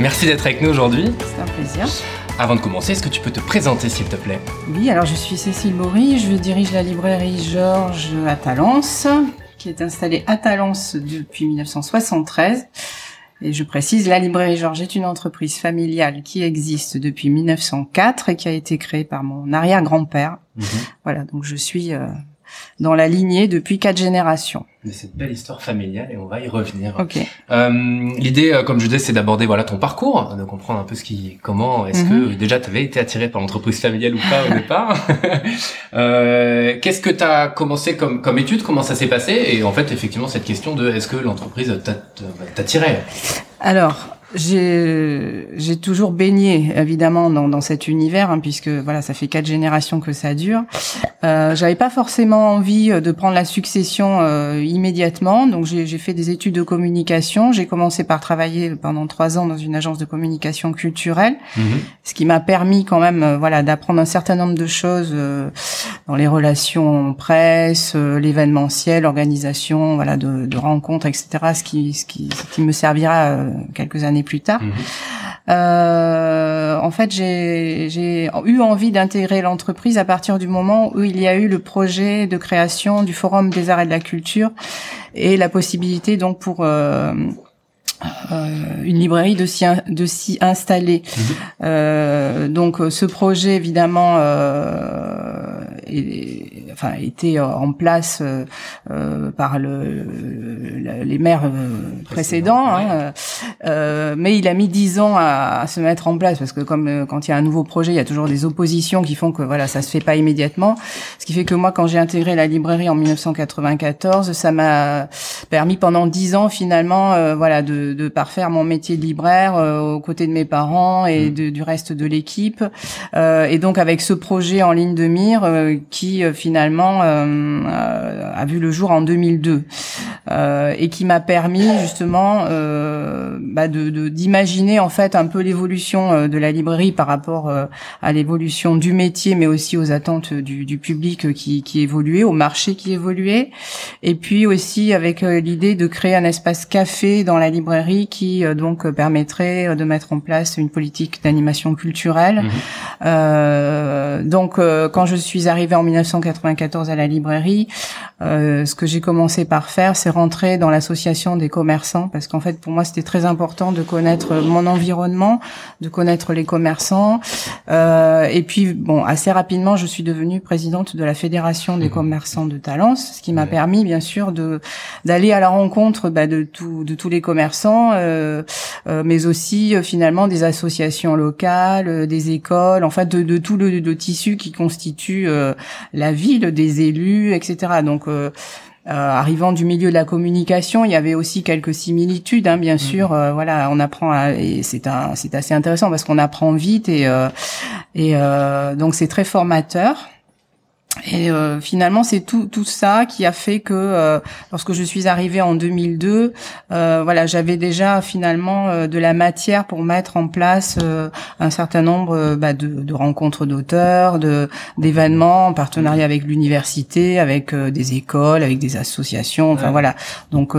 Merci d'être avec nous aujourd'hui. C'est un plaisir. Avant de commencer, est-ce que tu peux te présenter s'il te plaît? Oui, alors je suis Cécile Bory, je dirige la librairie Georges à Talence, qui est installée à Talence depuis 1973. Et je précise, la librairie Georges est une entreprise familiale qui existe depuis 1904 et qui a été créée par mon arrière-grand-père. Mhm. Voilà, donc je suis euh, dans la lignée depuis quatre générations. De cette belle histoire familiale et on va y revenir. Euh, L'idée, euh, comme je disais, c'est d'aborder voilà ton parcours, de comprendre un peu ce qui, comment, est-ce que mhm. déjà tu avais été attiré par l'entreprise familiale ou pas au départ. euh, Qu'est-ce que tu as commencé comme comme étude? Comment ça s'est passé? Et en fait, effectivement, cette question de est-ce que l'entreprise t'attirait? Alors, j'ai toujours baigné évidemment dans, dans cet univers hein, puisque voilà ça fait quatre générations que ça dure. Euh, J'avais pas forcément envie euh, de prendre la succession euh, immédiatement, donc j'ai fait des études de communication. J'ai commencé par travailler pendant trois ans dans une agence de communication culturelle, mhm. ce qui m'a permis quand même euh, voilà d'apprendre un certain nombre de choses euh, dans les relations presse, l'événementiel, l'organisation voilà de, de, rencontres etc. Ce qui ce qui, ce qui me servira quelques années plus tard. Mhm. Euh, en fait, j'ai eu envie d'intégrer l'entreprise à partir du moment où il y a eu le projet de création du Forum des arts et de la culture et la possibilité donc pour euh, euh, une librairie de s'y de s'y installer. Mhm. Euh, donc ce projet évidemment euh, est, enfin était en place euh, par le, les maires précédents, hein, mais il a mis dix ans à, à, se mettre en place parce que comme quand il y a un nouveau projet, il y a toujours des oppositions qui font que voilà ça se fait pas immédiatement. Ce qui fait que moi quand j'ai intégré la librairie en 1994, ça m'a permis pendant dix ans finalement voilà de de, parfaire mon métier de libraire euh, aux côtés de mes parents et mmh. du reste de l'équipe. Euh, et donc avec ce projet en ligne de mire euh, qui finalement a vu le jour en 2002 et qui m'a permis justement bah de d'imaginer en fait un peu l'évolution de la librairie par rapport à l'évolution du métier, mais aussi aux attentes du, du public qui, qui évoluait, au marché qui évoluait, et puis aussi avec l'idée de créer un espace café dans la librairie qui euh, donc permettrait euh, de mettre en place une politique d'animation culturelle. Mhm. Euh, donc quand je suis arrivée en 1994 à la librairie, ce que j'ai commencé par faire, c'est rentrer dans l'association des commerçants parce qu'en fait pour moi c'était très important de connaître mon environnement, de connaître les commerçants. et puis bon assez rapidement je suis devenue présidente de la fédération des mhm. commerçants de Talence, ce qui m'a permis bien sûr de d'aller à la rencontre bah, de tout de tous les commerçants euh, euh, mais aussi euh, finalement des associations locales, des écoles, enfin de, de tout le, tissu qui constitue la ville, des élus, etc. Donc arrivant du milieu de la communication, il y avait aussi quelques similitudes, hein, bien sûr. Mhm. voilà, on apprend à, et c'est un, c'est assez intéressant parce qu'on apprend vite et et donc c'est très formateur. Et euh, finalement, c'est tout tout ça qui a fait que euh, lorsque je suis arrivée en 2002, euh, voilà, j'avais déjà finalement euh, de la matière pour mettre en place un certain nombre bah, de, de, rencontres d'auteurs, de d'événements en partenariat avec l'université, avec des écoles, avec des associations. Enfin voilà. Donc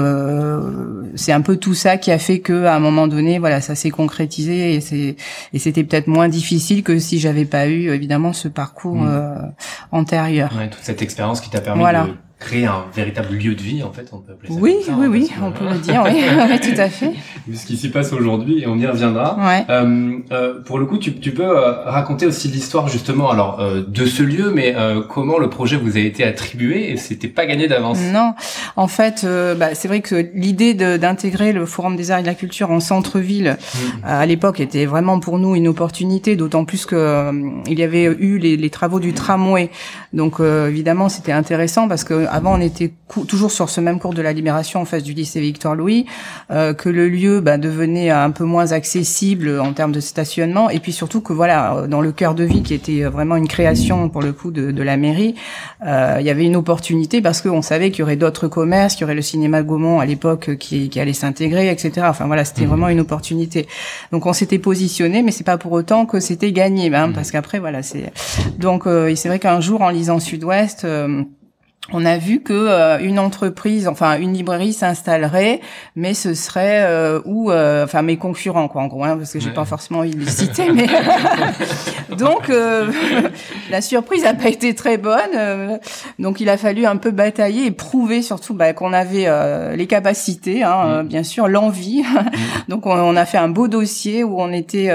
c'est un peu tout ça qui a fait que à un moment donné, voilà, ça s'est concrétisé et c'est et c'était peut-être moins difficile que si j'avais pas eu évidemment ce parcours mmh. antérieur Ouais, toute cette expérience qui t'a permis de créer un véritable lieu de vie, en fait, on peut appeler ça Oui, ça, oui, hein, oui, on peut le dire, oui, oui, tout à fait. Ce qui s'y passe aujourd'hui, et on y reviendra. Ouais. Euh, euh, pour le coup, tu, tu peux euh, raconter aussi l'histoire, justement, alors, euh, de ce lieu, mais euh, comment le projet vous a été attribué, et c'était pas gagné d'avance? Non, en fait, bah, c'est vrai que l'idée d'intégrer le Forum des arts et de la culture en centre-ville, mmh. à l'époque, était vraiment pour nous une opportunité, d'autant plus que il y avait eu les, les, travaux du tramway. Donc, évidemment, c'était intéressant, parce que avant on était toujours sur ce même cours de la Libération en face du lycée Victor Louis, euh, que le lieu bah, devenait un peu moins accessible en termes de stationnement, et puis surtout que voilà, dans le cœur de vie qui était vraiment une création pour le coup de, de la mairie, euh, il y avait une opportunité parce qu'on savait qu'il y aurait d'autres commerces, qu'il y aurait le cinéma Gaumont à l'époque qui, qui allait s'intégrer, etc. Enfin voilà, c'était mmh. vraiment une opportunité. Donc on s'était positionné, mais c'est pas pour autant que c'était gagné, hein, mmh. parce qu'après voilà, c'est donc euh, c'est vrai qu'un jour en lisant Sud-Ouest. Euh, on a vu que euh, une entreprise, enfin une librairie s'installerait, mais ce serait euh, où, euh, enfin mes concurrents quoi en gros, hein, parce que j'ai pas forcément envie de les citer, mais donc la surprise n'a pas été très bonne, donc il a fallu un peu batailler et prouver surtout bah, qu'on avait les capacités, hein, mm. bien sûr, l'envie. Mm. donc on, a fait un beau dossier où on était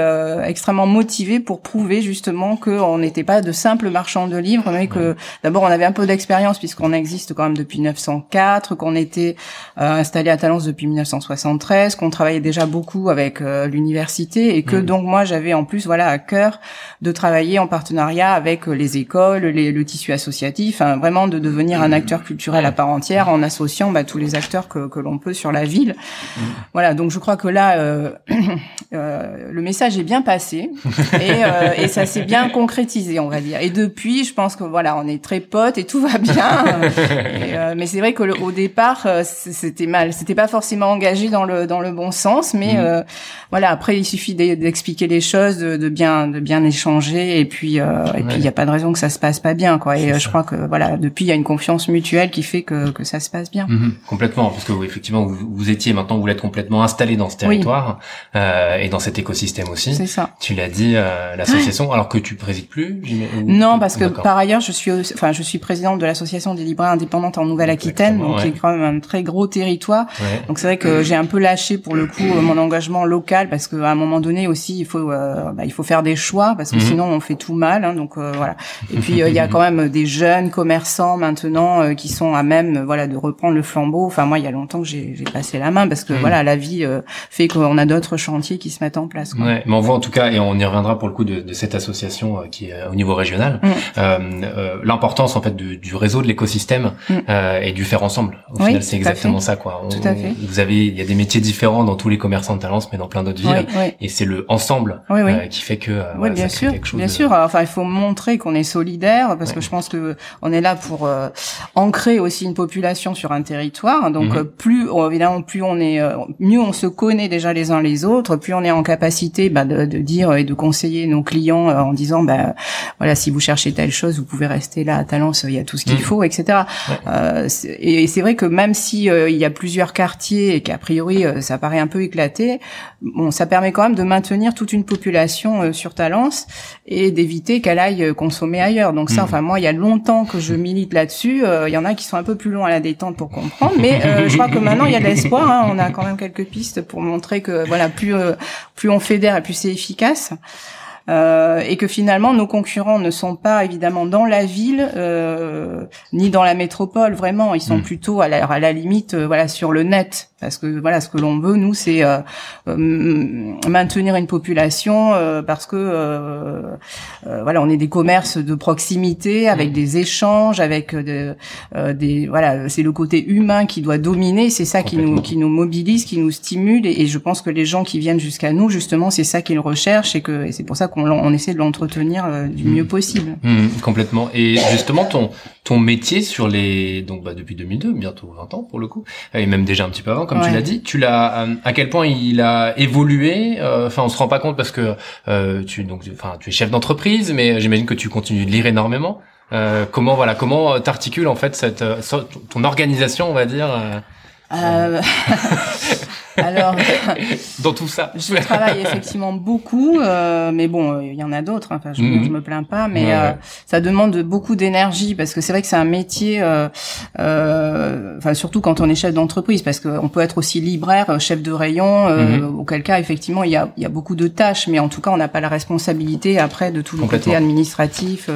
extrêmement motivé pour prouver justement qu'on n'était pas de simples marchands de livres, mais que d'abord on avait un peu d'expérience puisque qu'on existe quand même depuis 904, qu'on était euh, installé à Talence depuis 1973, qu'on travaillait déjà beaucoup avec euh, l'université et que mmh. donc moi j'avais en plus voilà à cœur de travailler en partenariat avec euh, les écoles, les, le tissu associatif, hein, vraiment de devenir un acteur culturel à part entière en associant bah, tous les acteurs que, que l'on peut sur la ville. Mmh. Voilà, donc je crois que là euh, le message est bien passé et, et ça s'est bien concrétisé, on va dire. Et depuis, je pense que voilà, on est très potes et tout va bien. Euh, mais c'est vrai que au départ, euh, c'était mal. C'était pas forcément engagé dans le dans le bon sens, mais mm. euh, voilà. Après, il suffit d'expliquer les choses, de, de, bien de bien échanger, et puis et puis il y a pas de raison que ça se passe pas bien, quoi. Et je crois que voilà, depuis il y a une confiance mutuelle qui fait que que ça se passe bien. Mm-hmm. Complètement, parce que effectivement vous, vous, étiez maintenant vous êtes complètement installé dans ce territoire et dans cet écosystème aussi. C'est ça. Tu l'as dit, l'association, alors que tu présides plus. Non, parce que par ailleurs je suis enfin je suis présidente de l'association des libraires indépendantes en Nouvelle-Aquitaine, donc qui est quand même un très gros territoire. Donc c'est vrai que j'ai un peu lâché pour le coup mon engagement local parce qu'à un moment donné aussi il faut euh, bah, il faut faire des choix parce que mhm. sinon on fait tout mal. Hein, donc euh, voilà. Et puis euh, il y a quand même des jeunes commerçants maintenant qui sont à même voilà de reprendre le flambeau. Enfin moi il y a longtemps que j'ai passé la main parce que mhm. voilà la vie fait qu'on a d'autres chantiers qui se mettent en place. Quoi. Ouais, mais on voit en tout cas et on y reviendra pour le coup de, de cette association qui est au niveau régional mm. l'importance en fait du réseau de l'écosystème système mm. euh, et du faire ensemble. Au final, c'est exactement ça, quoi. tout à fait. Vous avez, il y a des métiers différents dans tous les commerçants de Talence, mais dans plein d'autres villes, et c'est le ensemble euh, qui fait que. Euh, oui, bien sûr, bien sûr. Enfin, il faut montrer qu'on est solidaire, parce que je pense que on est là pour euh, ancrer aussi une population sur un territoire. Donc, mm-hmm. plus évidemment, plus on est, mieux on se connaît déjà les uns les autres, plus on est en capacité bah, de, de, dire et de conseiller nos clients en disant, bah, voilà, si vous cherchez telle chose, vous pouvez rester là à Talence, il y a tout ce qu'il mm. faut, etc. Euh, et c'est vrai que même si euh, il y a plusieurs quartiers et qu'a priori euh, ça paraît un peu éclaté, bon, ça permet quand même de maintenir toute une population sur Talence et d'éviter qu'elle aille consommer ailleurs. Donc ça, hmm. enfin moi, il y a longtemps que je milite là-dessus. Il y en a qui sont un peu plus longs à la détente pour comprendre, mais je crois que maintenant il y a de l'espoir. Hein. On a quand même quelques pistes pour montrer que voilà, plus plus on fédère et plus c'est efficace. Euh, et que finalement nos concurrents ne sont pas évidemment dans la ville euh, ni dans la métropole vraiment ils sont hmm. plutôt à la, à la limite euh, voilà sur le net parce que voilà ce que l'on veut nous c'est euh, maintenir une population parce que voilà on est des commerces de proximité avec hmm. des échanges avec de, des voilà c'est le côté humain qui doit dominer c'est ça qui nous qui nous mobilise qui nous stimule et, et, je pense que les gens qui viennent jusqu'à nous justement c'est ça qu'ils recherchent et que et c'est pour ça on, essaie de l'entretenir euh, du mieux possible. Mmh, complètement. Et justement, ton ton métier sur les donc bah, depuis 2002, bientôt 20 ans pour le coup, et même déjà un petit peu avant, comme tu l'as dit, tu l'as euh, à quel point il a évolué. Euh, enfin, on se rend pas compte parce que tu donc enfin tu es chef d'entreprise, mais j'imagine que tu continues de lire énormément. comment voilà comment t'articules en fait cette ton organisation on va dire euh... Alors, dans tout ça, je travaille effectivement beaucoup, euh, mais bon, il y en a d'autres. Enfin, je, mhm. me plains pas, mais euh, ça demande beaucoup d'énergie parce que c'est vrai que c'est un métier, euh, euh, enfin surtout quand on est chef d'entreprise, parce qu'on peut être aussi libraire, chef de rayon. Mhm. Auquel cas, effectivement, il y a, y a beaucoup de tâches, mais en tout cas, on n'a pas la responsabilité après de tout le côté administratif.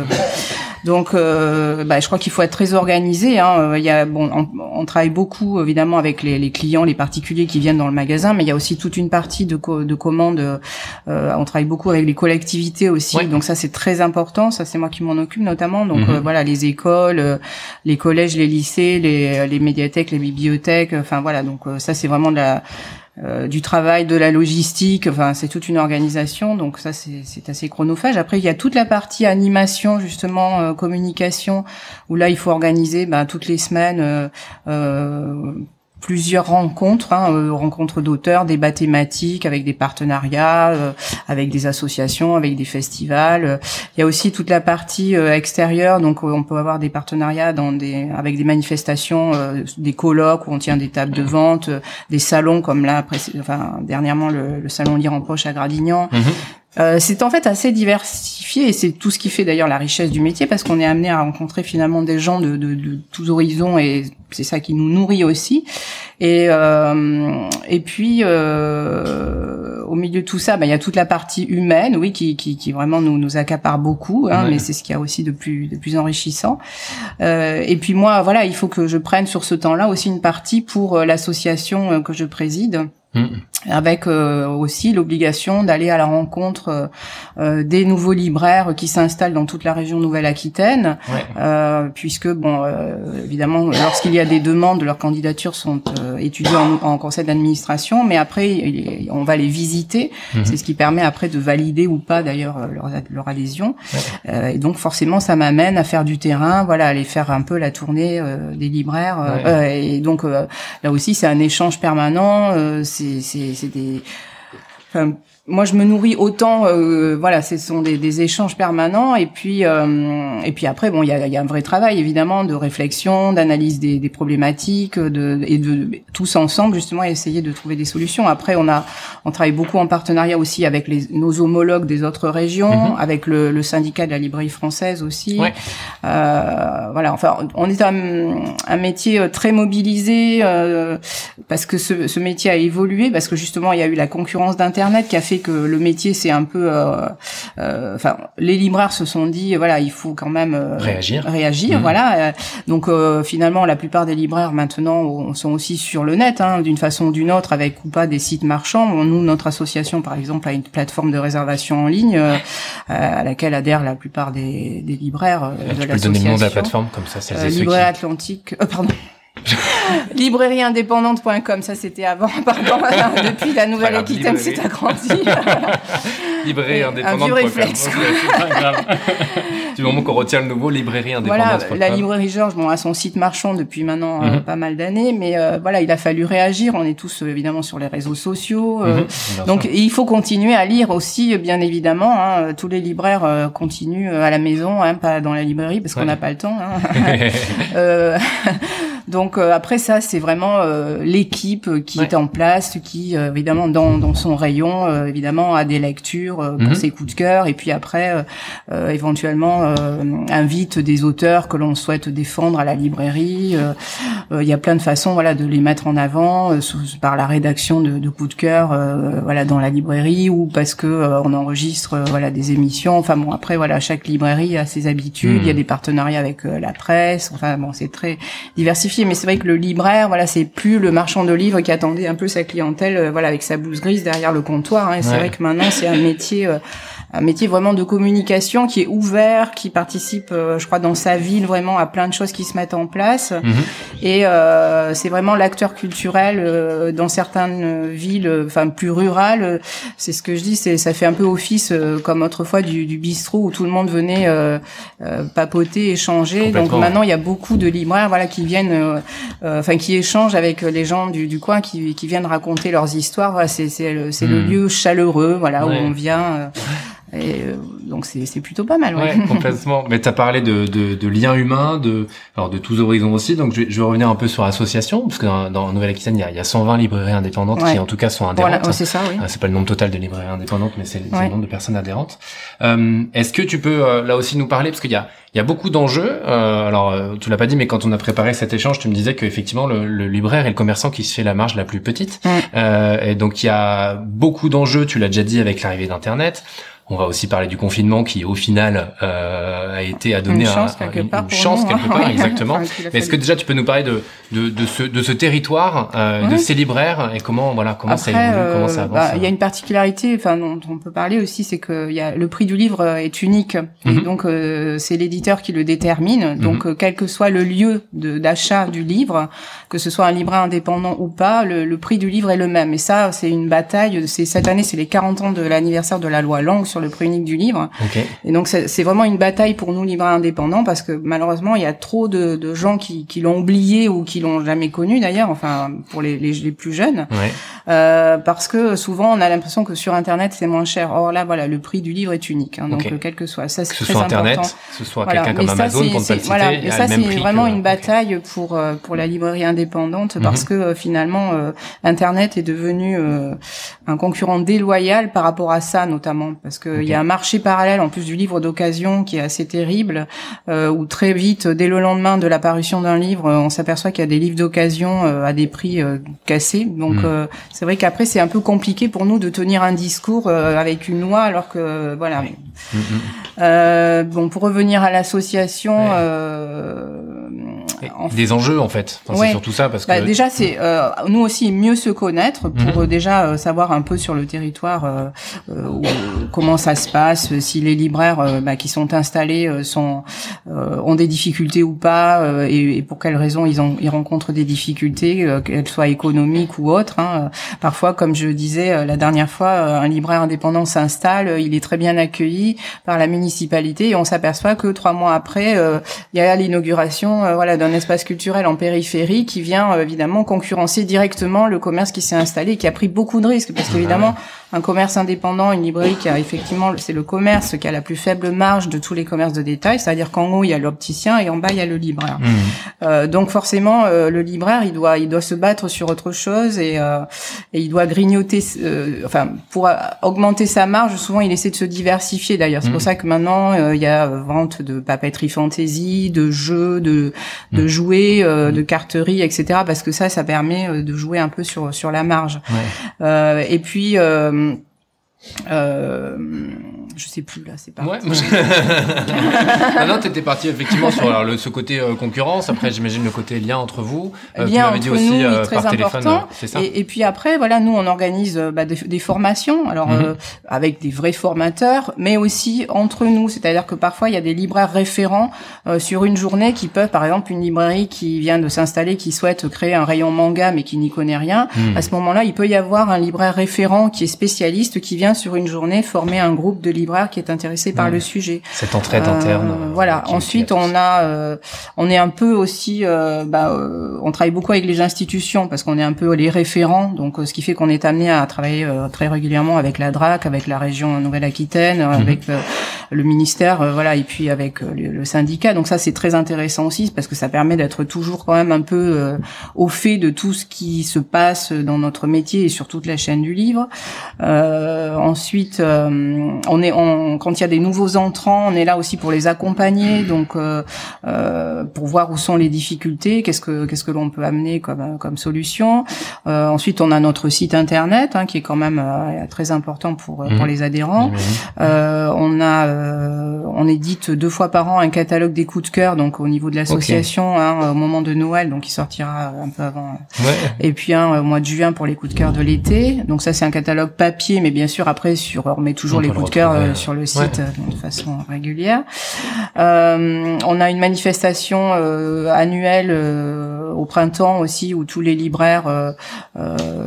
Donc, euh, bah, je crois qu'il faut être très organisé. Hein. Il y a, bon, on, on, travaille beaucoup évidemment avec les, les clients, les particuliers qui viennent dans le magasin, mais il y a aussi toute une partie de, de commandes. on travaille beaucoup avec les collectivités aussi, donc ça c'est très important. Ça c'est moi qui m'en occupe notamment. Donc mhm. voilà, les écoles, les collèges, les lycées, les, les médiathèques, les bibliothèques. Enfin voilà, donc ça c'est vraiment de la euh, du travail, de la logistique. Enfin, c'est toute une organisation, donc ça c'est assez chronophage. Après, il y a toute la partie animation, justement euh, communication, où là il faut organiser ben, toutes les semaines. Euh, euh plusieurs rencontres, hein, euh, rencontres d'auteurs, débats thématiques avec des partenariats, euh, avec des associations, avec des festivals. Il y a aussi toute la partie euh, extérieure, donc on peut avoir des partenariats dans des, avec des manifestations, des colloques où on tient des tables de vente, des salons comme là, enfin dernièrement le, le salon Lire en poche à Gradignan. Mhm. Euh, c'est en fait assez diversifié et c'est tout ce qui fait d'ailleurs la richesse du métier parce qu'on est amené à rencontrer finalement des gens de, de, de tous horizons et c'est ça qui nous nourrit aussi. Et, euh, et puis euh, au milieu de tout ça, bah, il y a toute la partie humaine, oui, qui, qui, qui vraiment nous, nous accapare beaucoup, hein, mais c'est ce qu'il y a aussi de plus de plus enrichissant. Euh, et puis moi, voilà, il faut que je prenne sur ce temps-là aussi une partie pour l'association que je préside. Mm. avec euh, aussi l'obligation d'aller à la rencontre euh, euh, des nouveaux libraires qui s'installent dans toute la région Nouvelle-Aquitaine, puisque bon, évidemment, lorsqu'il y a des demandes, leurs candidatures sont étudiées en, conseil d'administration, mais après on va les visiter. Mm-hmm. C'est ce qui permet après de valider ou pas d'ailleurs leur, leur adhésion. et donc forcément, ça m'amène à faire du terrain, voilà, aller faire un peu la tournée des libraires. et donc là aussi, c'est un échange permanent c'est des moi je me nourris autant euh, voilà ce sont des, des, échanges permanents et puis euh, et puis après bon il y a, y a, un vrai travail évidemment de réflexion d'analyse des, des, problématiques de et de tous ensemble justement essayer de trouver des solutions après on a on travaille beaucoup en partenariat aussi avec les nos homologues des autres régions mhm. avec le, le, syndicat de la librairie française aussi ouais. euh, voilà enfin on est un, un métier euh, très mobilisé euh, parce que ce, ce métier a évolué parce que justement il y a eu la concurrence d'internet qui a fait que le métier c'est un peu, euh, euh, enfin, les libraires se sont dit, voilà, il faut quand même euh, réagir, réagir, mmh. voilà. Donc finalement, la plupart des libraires maintenant sont aussi sur le net, hein, d'une façon ou d'une autre, avec ou pas des sites marchands. nous, notre association, par exemple, a une plateforme de réservation en ligne à laquelle adhèrent la plupart des, des libraires de l'association. Tu peux donner le nom de la plateforme comme ça, c'est Libraire Atlantique. pardon. Librairieindépendante.com, ça c'était avant, pardon. Depuis la Nouvelle-Aquitaine, c'est agrandi. Librairieindépendante.com. Un vieux réflexe. du moment qu'on retient le nouveau, librairieindépendante.com. Voilà, la librairie Georges, bon, a son site marchand depuis maintenant euh, mhm. pas mal d'années, mais euh, voilà, il a fallu réagir. On est tous euh, évidemment sur les réseaux sociaux, mhm, donc il faut continuer à lire aussi, bien évidemment. Hein, tous les libraires continuent à la maison, hein, pas dans la librairie parce qu'on n'a pas le temps. Hein. Donc euh, après ça, c'est vraiment euh, l'équipe qui est en place, qui euh, évidemment dans, dans son rayon, évidemment a des lectures pour mhm. ses coups de cœur, et puis après éventuellement invite des auteurs que l'on souhaite défendre à la librairie. Il y a plein de façons, voilà, de les mettre en avant par la rédaction de, de coups de cœur, voilà, dans la librairie ou parce que on enregistre, voilà, des émissions. Enfin bon, après voilà, chaque librairie a ses habitudes. Il y a mhm. des partenariats avec la presse. Enfin bon, c'est très diversifié mais c'est vrai que le libraire, voilà, c'est plus le marchand de livres qui attendait un peu sa clientèle, euh, voilà, avec sa blouse grise derrière le comptoir. Hein, et c'est vrai que maintenant, c'est un métier euh, un métier vraiment de communication qui est ouvert, qui participe, euh, je crois, dans sa ville vraiment à plein de choses qui se mettent en place. Mhm. Et euh, c'est vraiment l'acteur culturel euh, dans certaines villes, enfin plus rurales. c'est ce que je dis, c'est ça fait un peu office comme autrefois du, du, bistrot où tout le monde venait papoter, échanger. Donc maintenant, il y a beaucoup de libraires, voilà, qui viennent, enfin qui échangent avec les gens du, du coin, qui, qui viennent raconter leurs histoires. Voilà, c'est c'est le, le, hmm. lieu chaleureux, voilà, où on vient. Et euh, donc c'est plutôt pas mal. Ouais, complètement. Mais tu as parlé de, de, de liens humains, de alors de tous horizons aussi. Donc je, je vais revenir un peu sur l'association, parce que dans, dans Nouvelle-Aquitaine, il y a, il y a 120 librairies indépendantes qui en tout cas sont adhérentes. Voilà, c'est ça, oui. Euh, c'est pas le nombre total de librairies indépendantes, mais c'est le nombre de personnes adhérentes. Euh, Est-ce que tu peux euh, là aussi nous parler, parce qu'il y a il y a beaucoup d'enjeux. Euh, alors, tu l'as pas dit, mais quand on a préparé cet échange, tu me disais qu'effectivement, le, le libraire et le commerçant qui se fait la marge la plus petite. Euh, et donc, il y a beaucoup d'enjeux. Tu l'as déjà dit avec l'arrivée d'Internet On va aussi parler du confinement qui, au final, euh, a été à donner une chance quelque part. une chance nous, quelque hein. part, exactement. Enfin, Mais est-ce que déjà tu peux nous parler de de, de ce de ce territoire, euh, de ces libraires et comment voilà comment ça évolue, comment euh, ça avance bah, il y a une particularité, enfin dont on peut parler aussi, c'est que il y a le prix du livre euh, est unique Mhm. et donc euh, c'est l'éditeur qui le détermine. Donc euh, quel que soit le lieu d'achat du livre, que ce soit un libraire indépendant ou pas, le, le prix du livre est le même. Et ça, c'est une bataille. C'est cette année, c'est les 40 ans de l'anniversaire de la loi Langue sur le prix unique du livre. Et donc c'est vraiment une bataille pour nous libraires indépendants parce que malheureusement il y a trop de, de gens qui, qui l'ont oublié ou qui l'ont jamais connu d'ailleurs, enfin pour les, les, les plus jeunes, Ouais. euh, parce que souvent on a l'impression que sur internet c'est moins cher. Or là voilà le prix du livre est unique, hein, donc euh, quel que soit ça c'est Que ce très soit important. internet, que ce soit Voilà. quelqu'un comme ça, Amazon pour ne pas le citer, voilà. il Et ça, c'est vraiment que- une bataille pour euh, pour la librairie indépendante parce Mhm. que finalement euh, Internet est devenu euh, un concurrent déloyal par rapport à ça notamment parce que il Ok. y a un marché parallèle en plus du livre d'occasion qui est assez terrible euh, où très vite dès le lendemain de la parution d'un livre euh, on s'aperçoit qu'il y a des livres d'occasion euh, à des prix euh, cassés donc euh, c'est vrai qu'après c'est un peu compliqué pour nous de tenir un discours avec une loi alors que voilà Mm, mm. euh, bon, pour revenir à l'association, Ouais. Des enjeux en fait. Enfin, Ouais. C'est surtout ça parce bah, que déjà, c'est euh, nous aussi mieux se connaître pour Mhm. euh, déjà euh, savoir un peu sur le territoire euh, euh, où- comment ça se passe, si les libraires bah, qui sont installés euh, sont euh, ont des difficultés ou pas, euh, et, et pour quelles raisons ils ont ils rencontrent des difficultés, euh, qu'elles soient économiques ou autres. Hein. Parfois, comme je disais euh, la dernière fois, un libraire indépendant s'installe, il est très bien accueilli par la municipalité et on s'aperçoit que trois mois après, euh, il y a l'inauguration voilà d'un espace culturel en périphérie qui vient euh, évidemment concurrencer directement le commerce qui s'est installé et qui a pris beaucoup de risques. Parce qu'évidemment un commerce indépendant, une librairie qui a effectivement c'est le commerce qui a la plus faible marge de tous les commerces de détail, c'est-à-dire qu'en haut il y a l'opticien et en bas il y a le libraire. Mm. Euh, donc forcément, euh, le libraire, il doit, il doit se battre sur autre chose et, euh, et il doit grignoter. euh, enfin, pour euh, augmenter sa marge, souvent il essaie de se diversifier. D'ailleurs, c'est pour ça que maintenant euh, il y a vente de papeterie fantasy, de jeux, de, de Mhm. jouets, de carterie, etc. Parce que ça, ça permet de jouer un peu sur sur la marge. Ouais. Euh, et puis. Euh, euh, je sais plus là, c'est pas. Ouais. je- non, t'étais parti effectivement sur alors, le, ce côté euh, concurrence. Après, j'imagine le côté lien entre vous. Euh, lien entre dit aussi nous, oui, euh, très par téléphone, important. euh, c'est ça. Et, et puis après, voilà, nous on organise euh, bah, des, des formations, alors Mhm. euh, avec des vrais formateurs, mais aussi entre nous. C'est-à-dire que parfois il y a des libraires référents sur une journée qui peuvent, par exemple, une librairie qui vient de s'installer, qui souhaite créer un rayon manga mais qui n'y connaît rien. Mm. À ce moment-là, il peut y avoir un libraire référent qui est spécialiste, qui vient sur une journée former un groupe de libraires qui est intéressé par le sujet. Cette entraide Euh, interne. euh, voilà. Ensuite, on a, euh, on est un peu aussi, euh, bah, euh, on travaille beaucoup avec les institutions parce qu'on est un peu les référents. Donc, ce qui fait qu'on est amené à travailler très régulièrement avec la DRAC, avec la région Nouvelle-Aquitaine, Mhm. avec le ministère, voilà, et puis avec le, le syndicat. Donc ça, c'est très intéressant aussi parce que ça permet d'être toujours quand même un peu au fait de tout ce qui se passe dans notre métier et sur toute la chaîne du livre. Euh, ensuite, euh, on est, on, quand il y a des nouveaux entrants, on est là aussi pour les accompagner, donc euh, euh, pour voir où sont les difficultés, qu'est-ce que qu'est-ce que l'on peut amener comme comme solution. Euh, ensuite, on a notre site internet hein, qui est quand même euh, très important pour Mhm. pour les adhérents. Euh, on a, euh, on édite deux fois par an un catalogue des coups de cœur, donc au niveau de l'association, hein, au moment de Noël, donc il sortira un peu avant. Ouais. Et puis un au mois de juin pour les coups de cœur de l'été. Donc ça c'est un catalogue papier, mais bien sûr après sur, on remet toujours On les le coups de cœur euh, sur le site ouais. euh, de façon régulière. Euh, on a une manifestation euh, annuelle euh, au printemps aussi où tous les libraires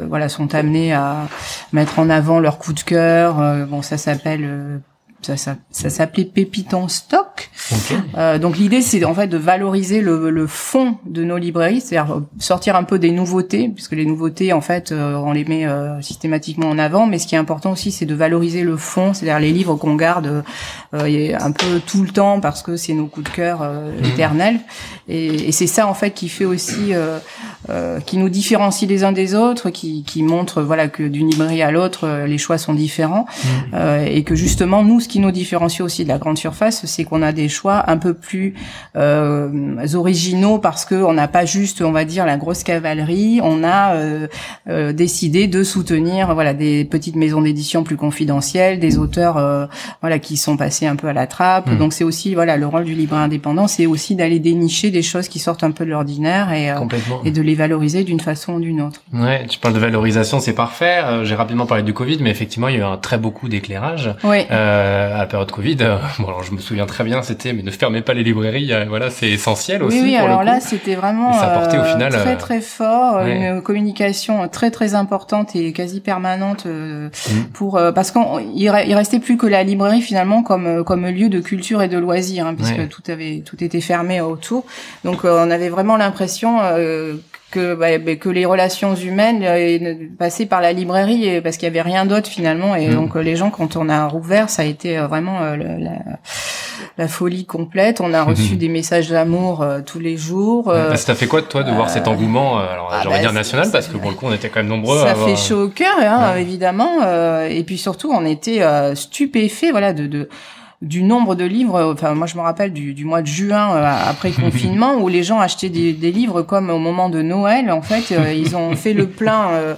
voilà sont amenés à mettre en avant leurs coups de cœur. Bon ça s'appelle euh, ça, ça, ça s'appelait Pépite en stock. Ok. Euh, donc l'idée c'est en fait de valoriser le, le fond de nos librairies, c'est-à-dire sortir un peu des nouveautés, puisque les nouveautés en fait euh, on les met euh, systématiquement en avant, mais ce qui est important aussi c'est de valoriser le fond, c'est-à-dire les livres qu'on garde euh, un peu tout le temps parce que c'est nos coups de cœur euh, Mhm. éternels. Et, et c'est ça en fait qui fait aussi euh, euh, qui nous différencie les uns des autres, qui, qui montre voilà que d'une librairie à l'autre euh, les choix sont différents euh, et que justement nous ce qui qui nous différencie aussi de la grande surface, c'est qu'on a des choix un peu plus euh, originaux parce que on n'a pas juste, on va dire, la grosse cavalerie. On a euh, euh, décidé de soutenir, voilà, des petites maisons d'édition plus confidentielles, des auteurs, euh, voilà, qui sont passés un peu à la trappe. Mmh. Donc c'est aussi, voilà, le rôle du libraire indépendant, c'est aussi d'aller dénicher des choses qui sortent un peu de l'ordinaire et, et de les valoriser d'une façon ou d'une autre. Ouais, tu parles de valorisation, c'est parfait. J'ai rapidement parlé du Covid, mais effectivement, il y a eu un très beau coup d'éclairage oui. À la période Covid. Bon, alors je me souviens très bien, c'était mais ne fermez pas les librairies, voilà, c'est essentiel aussi. Oui, oui alors là, c'était vraiment au final, très très fort, une communication très très importante et quasi permanente mm. pour parce qu'il restait plus que la librairie finalement comme comme lieu de culture et de loisirs, hein, puisque tout avait tout était fermé autour. Donc on avait vraiment l'impression que, bah, bah, que les relations humaines euh, passaient par la librairie parce qu'il y avait rien d'autre finalement. Et mm. donc les gens quand on a rouvert ça a été euh, vraiment euh, la, la, folie complète. On a reçu des messages d'amour tous les jours euh, ça t'a fait quoi toi de voir cet engouement alors ah, j'aurais bah, dire national parce que pour le coup on était quand même nombreux ça fait chaud au cœur hein, évidemment et puis surtout on était stupéfait voilà de, de du nombre de livres. Enfin, moi, je me rappelle du, du mois de juin euh, après confinement où les gens achetaient des, des, livres comme au moment de Noël. En fait, euh, ils ont fait le plein. Euh,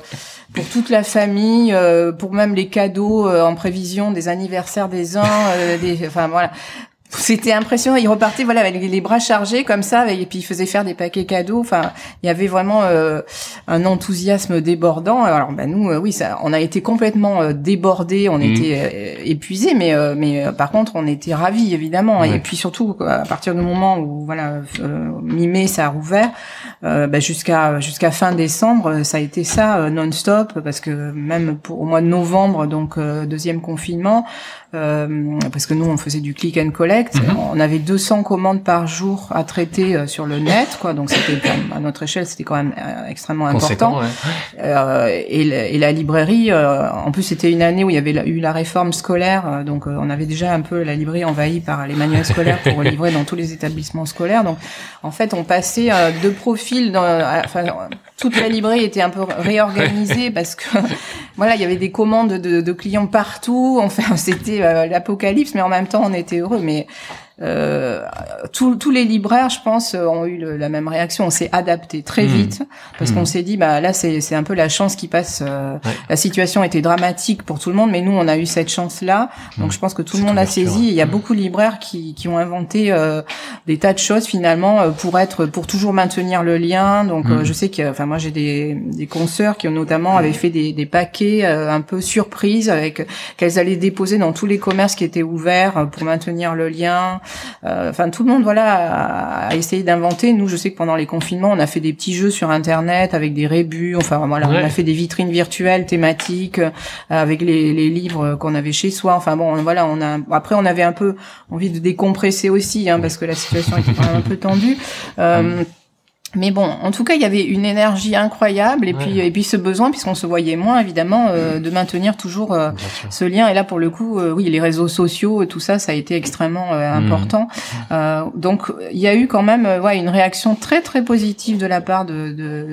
pour toute la famille, pour même les cadeaux en prévision des anniversaires des uns, des, enfin voilà, c'était impressionnant. Il repartait voilà avec les bras chargés comme ça, et puis il faisait faire des paquets cadeaux. Enfin, il y avait vraiment euh, un enthousiasme débordant. Alors, ben nous, euh, oui, ça, on a été complètement euh, débordés, on mmh. était épuisés, mais mais par contre, on était ravis évidemment. Et puis surtout, à partir du moment où voilà, mi-mai, ça a rouvert, ben, jusqu'à jusqu'à fin décembre, ça a été ça non-stop parce que même pour au mois de novembre, donc deuxième confinement, euh, parce que nous on faisait du click and collect. Mhm. On avait 200 commandes par jour à traiter euh, sur le net, quoi. Donc c'était à notre échelle, c'était quand même euh, extrêmement important. Et, la librairie, en plus c'était une année où il y avait eu la réforme scolaire, donc on avait déjà un peu la librairie envahie par les manuels scolaires pour livrer dans tous les établissements scolaires. Donc en fait on passait de profils dans, enfin, toute la librairie était un peu réorganisée parce que voilà, il y avait des commandes de, clients partout. Enfin, c'était euh, l'apocalypse, mais en même temps, on était heureux. Mais euh, tous les libraires, je pense, ont eu la même réaction. On s'est adapté très mmh. vite parce qu'on mmh. s'est dit, bah là, c'est un peu la chance qui passe. Euh, la situation était dramatique pour tout le monde, mais nous, on a eu cette chance-là. Donc, mmh. je pense que tout le monde a saisi. Il y a beaucoup de libraires qui, qui ont inventé euh, des tas de choses finalement euh, pour être, pour toujours maintenir le lien. Donc, je sais que, enfin, moi, j'ai des, des consoeurs qui ont notamment avaient fait des, des paquets un peu surprises avec qu'elles allaient déposer dans tous les commerces qui étaient ouverts pour maintenir le lien. Euh, enfin, tout le monde, voilà, a, essayé d'inventer. Nous, je sais que pendant les confinements, on a fait des petits jeux sur Internet avec des rébus. Enfin, voilà, on a fait des vitrines virtuelles thématiques euh, avec les, les livres qu'on avait chez soi. Enfin bon, voilà, on a. Après, on avait un peu envie de décompresser aussi, hein, parce que la situation était quand même un peu tendue. Euh, mais bon, en tout cas, il y avait une énergie incroyable et puis et puis ce besoin, puisqu'on se voyait moins évidemment, euh, de maintenir toujours euh, ce lien. Et là, pour le coup, euh, oui, les réseaux sociaux, tout ça, ça a été extrêmement mmh. important. donc, il y a eu quand même, ouais, une réaction très très positive de la part de de,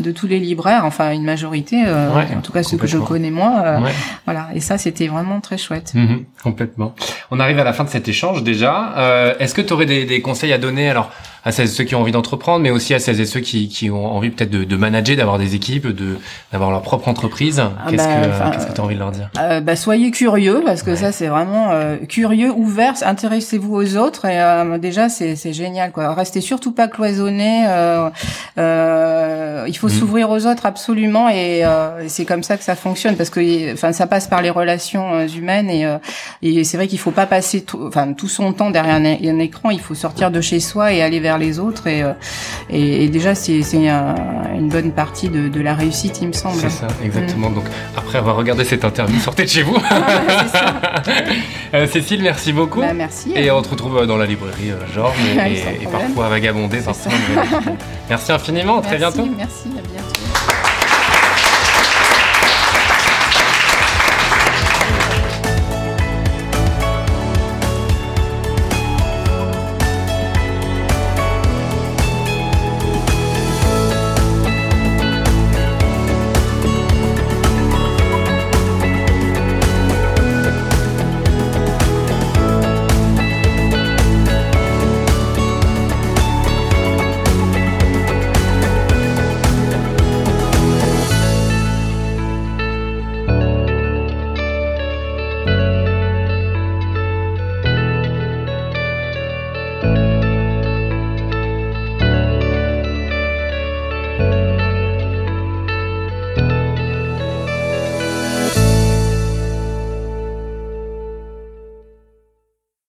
de tous les libraires, enfin une majorité, en tout cas ceux que je connais moi. Voilà. Et ça, c'était vraiment très chouette. Mmh, complètement. On arrive à la fin de cet échange déjà. Est-ce que tu aurais des, des conseils à donner? Alors à celles et ceux qui ont envie d'entreprendre, mais aussi à celles et ceux qui, qui ont envie peut-être de, de, manager, d'avoir des équipes, de d'avoir leur propre entreprise. Ah qu'est-ce bah, que tu as envie de leur dire? euh, bah, Soyez curieux, parce que ça c'est vraiment euh, curieux, ouvert, intéressez-vous aux autres, et euh, déjà c'est génial. quoi. Restez surtout pas cloisonné, euh, euh, il faut mm. s'ouvrir aux autres absolument, et c'est comme ça que ça fonctionne, parce que enfin ça passe par les relations humaines, et, et c'est vrai qu'il faut pas passer enfin tout son temps derrière un, un, écran, il faut sortir de chez soi et aller vers les autres. Et, euh, et, déjà, c'est une bonne partie de, la réussite, il me semble. C'est ça, exactement. Mm. Donc, après avoir regardé cette interview, sortez de chez vous. Euh, Cécile, merci beaucoup. Bah, merci. Et on te retrouve dans la librairie euh, Georges et, parfois à vagabonder. merci infiniment. À très bientôt. Merci, à bientôt.